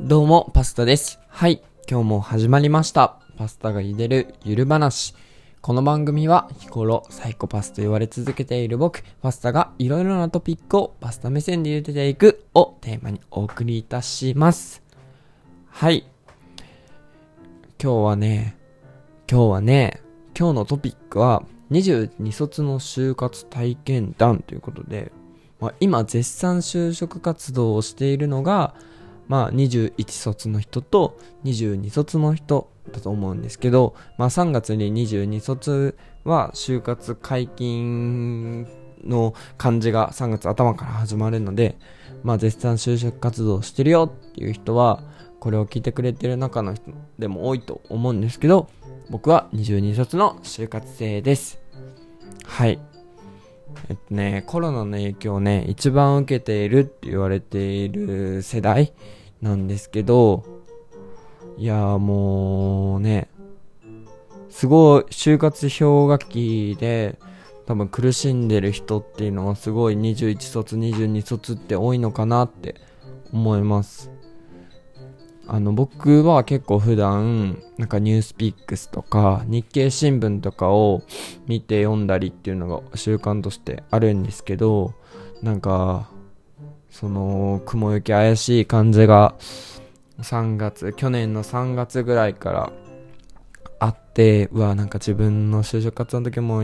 どうも、パスタです。はい、今日も始まりました。パスタが茹でるゆる話。この番組は日頃サイコパスと言われ続けている僕、パスタがいろいろなトピックをパスタ目線で茹でていくをテーマにお送りいたします。はい。今日はね、今日はね、今日のトピックは22卒の就活体験談ということで、まあ、今絶賛就職活動をしているのが、まあ、21卒の人と22卒の人だと思うんですけど、まあ、3月に22卒は就活解禁の感じが3月頭から始まるので、まあ、絶賛就職活動してるよっていう人はこれを聞いてくれてる中の人でも多いと思うんですけど僕は22卒の就活生です。はい。えっとね、コロナの影響をね、一番受けているって言われている世代なんですけど、いやもうね、すごい就活氷河期で多分苦しんでる人っていうのはすごい21卒、22卒って多いのかなって思います。あの僕は結構普段なんかニュースピックスとか日経新聞とかを見て読んだりっていうのが習慣としてあるんですけどなんかその雲行き怪しい感じが3月去年の3月ぐらいからあってうわなんか自分の就職活動の時も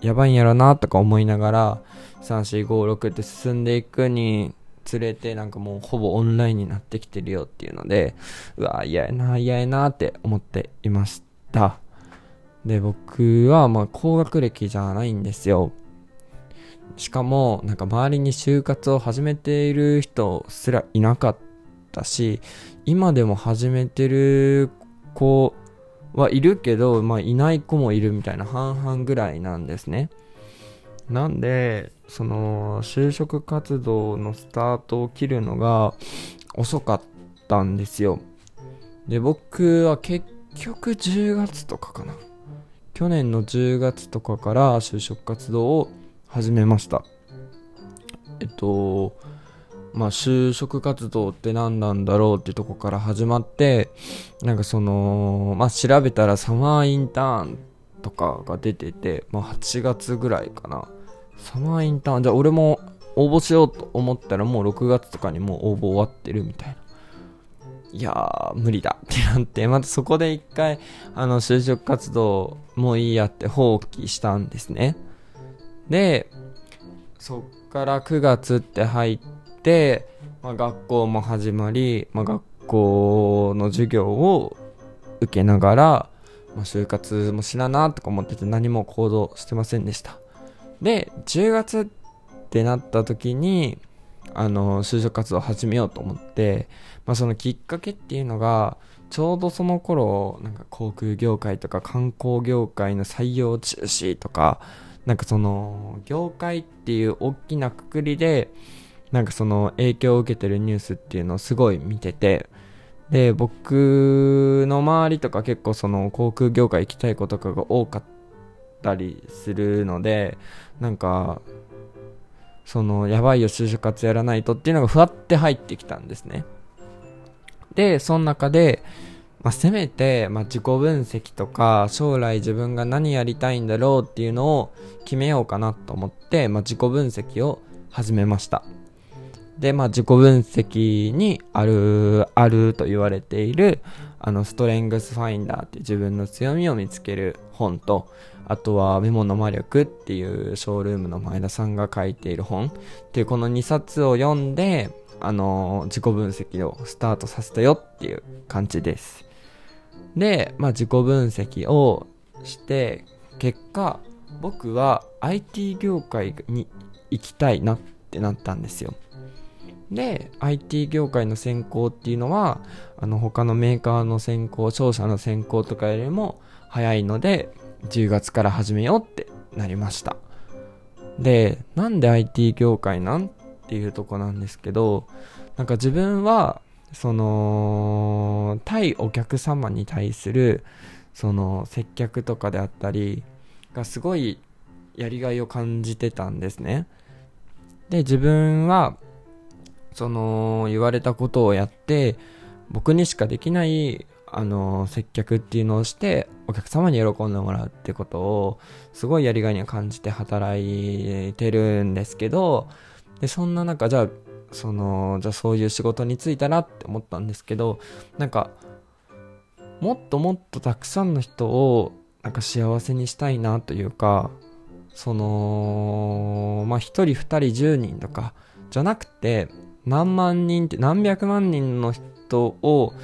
やばいんやろなとか思いながら3456って進んでいくにつれてなんかもうほぼオンラインになってきてるよっていうのでうわ嫌やな嫌やなって思っていました。で僕はまあ高学歴じゃないんですよ。しかもなんか周りに就活を始めている人すらいなかったし今でも始めてる子はいるけど、まあ、いない子もいるみたいな半々ぐらいなんですね。なんでその就職活動のスタートを切るのが遅かったんですよ。で僕は結局10月とかかな。去年の10月とかから就職活動を始めました。えっとまあ就職活動って何なんだろうっていうとこから始まってなんかそのまあ調べたらサマーインターンとかが出てて、まあ、8月ぐらいかな。サマーインターンじゃあ俺も応募しようと思ったらもう6月とかにもう応募終わってるみたいな。いやー無理だってなってまたそこで一回あの就職活動もういいやって放棄したんですね。でそっから9月って入って、まあ、学校も始まり、まあ、学校の授業を受けながら、まあ、就活もしななとか思ってて何も行動してませんでした。で10月ってなった時にあの就職活動を始めようと思って、まあ、そのきっかけっていうのがちょうどその頃なんか航空業界とか観光業界の採用中止とかなんかその業界っていう大きなくくりでなんかその影響を受けてるニュースっていうのをすごい見ててで僕の周りとか結構その航空業界行きたい子とかが多かったりするのでなんかそのやばいよ就職活やらないとっていうのがふわって入ってきたんですね。でその中で、まあ、せめて、まあ、自己分析とか将来自分が何やりたいんだろうっていうのを決めようかなと思って、まあ、自己分析を始めましたで、まあ、自己分析にある、あると言われている、あの、ストレングスファインダーって自分の強みを見つける本と、あとはメモの魔力っていうショールームの前田さんが書いている本っていうこの2冊を読んで、あの、自己分析をスタートさせたよっていう感じです。で、まあ、自己分析をして、結果、僕は IT 業界に行きたいなってなったんですよ。で IT 業界の選考っていうのはあの他のメーカーの選考商社の選考とかよりも早いので10月から始めようってなりましたでなんで IT 業界なんっていうとこなんですけどなんか自分はその対お客様に対するその接客とかであったりがすごいやりがいを感じてたんですね。で自分はその言われたことをやって僕にしかできないあの接客っていうのをしてお客様に喜んでもらうってことをすごいやりがいには感じて働いてるんですけどでそんな中じゃあそのじゃあそういう仕事に就いたらって思ったんですけどなんかもっともっとたくさんの人をなんか幸せにしたいなというかそのまあ1人2人10人とかじゃなくて何万人って何百万人の人を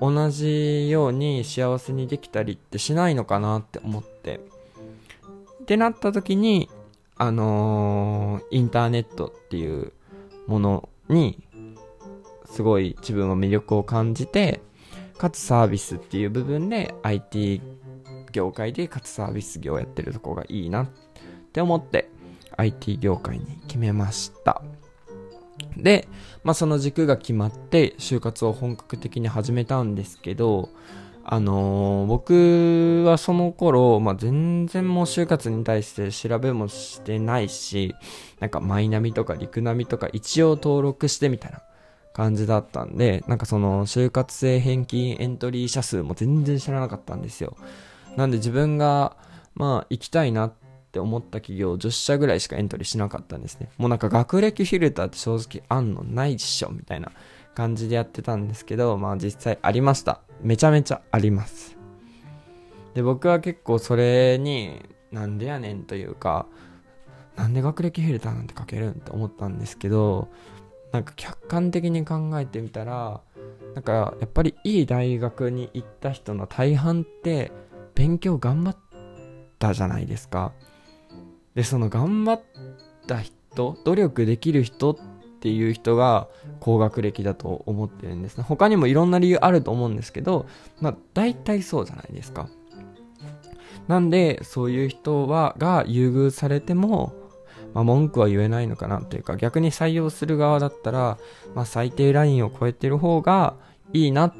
同じように幸せにできたりってしないのかなって思って。ってなった時にあのー、インターネットっていうものにすごい自分は魅力を感じてかつサービスっていう部分で IT 業界でかつサービス業をやってるとこがいいなって思って IT 業界に決めました。で、まあ、その軸が決まって就活を本格的に始めたんですけどあのー、僕はその頃、まあ、全然もう就活に対して調べもしてないし、なんかマイナビとかリクナビとか一応登録してみたいな感じだったんで、なんかその就活生返金エントリー者数も全然知らなかったんですよ。なんで自分が、まあ行きたいなって思った企業10社ぐらいしかエントリーしなかったんですね。もうなんか学歴フィルターって正直あんのないっしょみたいな感じでやってたんですけど、まあ実際ありました。めちゃめちゃあります。で、僕は結構それに、なんでやねんというか、なんで学歴フィルターなんて書けるんって思ったんですけど、なんか客観的に考えてみたら、なんかやっぱりいい大学に行った人の大半って勉強頑張ったじゃないですか。で、その頑張った人、努力できる人っていう人が高学歴だと思ってるんですね。他にもいろんな理由あると思うんですけど、まあ大体そうじゃないですか。なんで、そういう人は、が優遇されても、まあ、文句は言えないのかなというか、逆に採用する側だったら、まあ、最低ラインを超えてる方がいいなっ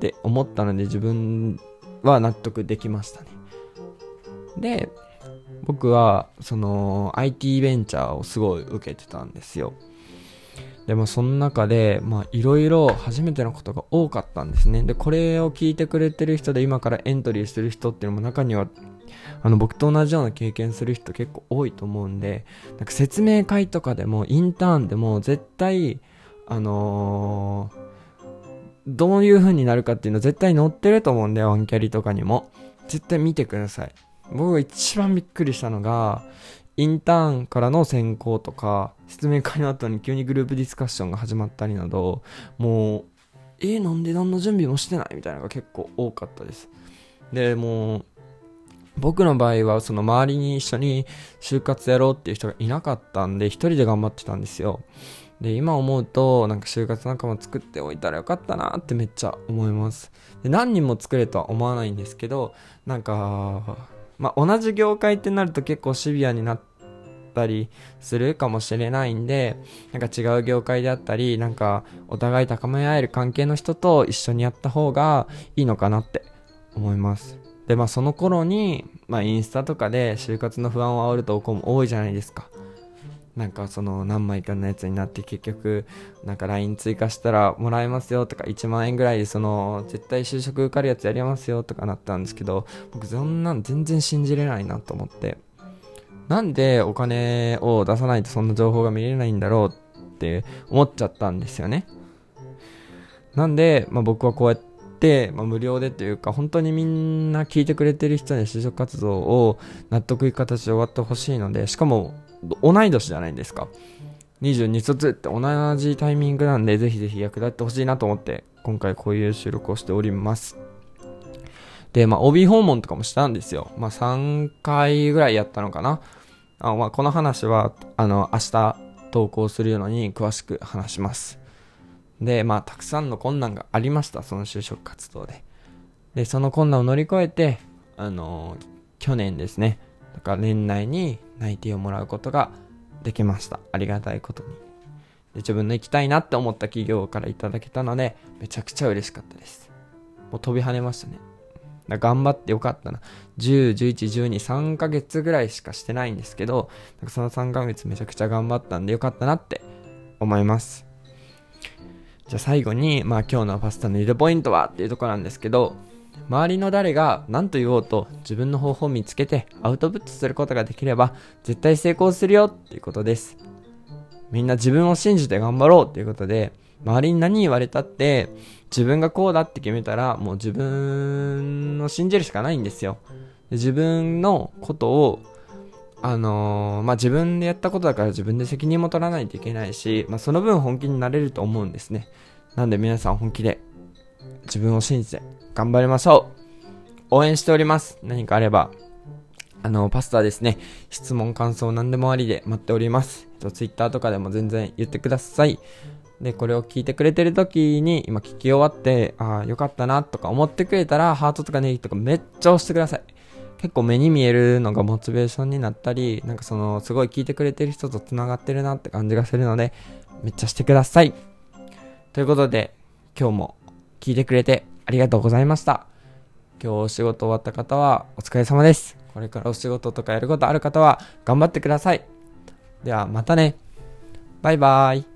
て思ったので、自分は納得できましたね。で、僕は、その、IT ベンチャーをすごい受けてたんですよ。でもその中で、まあいろいろ初めてのことが多かったんですね。で、これを聞いてくれてる人で今からエントリーしてる人っていうのも中には、あの僕と同じような経験する人結構多いと思うんで、なんか説明会とかでもインターンでも絶対、あのー、どういう風になるかっていうの絶対載ってると思うんだよ、ワンキャリとかにも。絶対見てください。僕が一番びっくりしたのが、インターンからの選考とか、説明会の後に急にグループディスカッションが始まったりなど、もう、えー、なんで何の準備もしてないみたいなのが結構多かったです。で、もう、僕の場合はその周りに一緒に就活やろうっていう人がいなかったんで、一人で頑張ってたんですよ。で、今思うと、なんか就活仲間作っておいたらよかったなってめっちゃ思います。で、何人も作れとは思わないんですけど、なんか、まあ、同じ業界ってなると結構シビアになったりするかもしれないんで、なんか違う業界であったり、なんかお互い高め合える関係の人と一緒にやった方がいいのかなって思います。で、まあその頃に、まあインスタとかで就活の不安を煽る投稿も多いじゃないですか。なんかその何枚かのやつになって結局なんか LINE 追加したらもらえますよとか1万円ぐらいでその絶対就職受かるやつやりますよとかなったんですけど僕そんなん全然信じれないなと思って。なんでお金を出さないとそんな情報が見れないんだろうって思っちゃったんですよね。なんで、まあ、僕はこうやって、まあ、無料でというか本当にみんな聞いてくれてる人に就職活動を納得いく形で終わってほしいのでしかも同い年じゃないですか。22卒って同じタイミングなんで、ぜひぜひ役立ってほしいなと思って、今回こういう収録をしております。で、まあ、帯訪問とかもしたんですよ。まあ、3回ぐらいやったのかな。あまあ、この話は、あの、明日投稿するのに詳しく話します。で、まあ、たくさんの困難がありました。その就職活動で。で、その困難を乗り越えて、あの去年ですね。だから年内に内定をもらうことができました。ありがたいことに。で自分の行きたいなって思った企業からいただけたので、めちゃくちゃ嬉しかったです。もう飛び跳ねましたね。頑張ってよかったな。10、11、12、3ヶ月ぐらいしかしてないんですけど、かその3ヶ月めちゃくちゃ頑張ったんでよかったなって思います。じゃあ最後に、まあ今日のパスタの茹でポイントはっていうとこなんですけど、周りの誰が何と言おうと自分の方法を見つけてアウトプットすることができれば絶対成功するよっていうことです。みんな自分を信じて頑張ろうっていうことで、周りに何言われたって、自分がこうだって決めたら、もう自分を信じるしかないんですよ。で自分のことを、あのー、まあ、自分でやったことだから自分で責任も取らないといけないし、まあ、その分本気になれると思うんですね。なんで皆さん本気で自分を信じて頑張りましょう。応援しております。何かあれば、あの、パスタですね。質問、感想、何でもありで待っております。えっと、ツイッターとかでも全然言ってください。で、これを聞いてくれてる時に、今聞き終わって、ああ、よかったなとか思ってくれたら、ハートとかネギとかめっちゃ押してください。結構目に見えるのがモチベーションになったり、なんかその、すごい聞いてくれてる人と繋がってるなって感じがするので、めっちゃしてください。ということで、今日も聞いてくれてありがとうございました。今日お仕事終わった方はお疲れ様です。これからお仕事とかやることある方は頑張ってください。ではまたね。バイバーイ。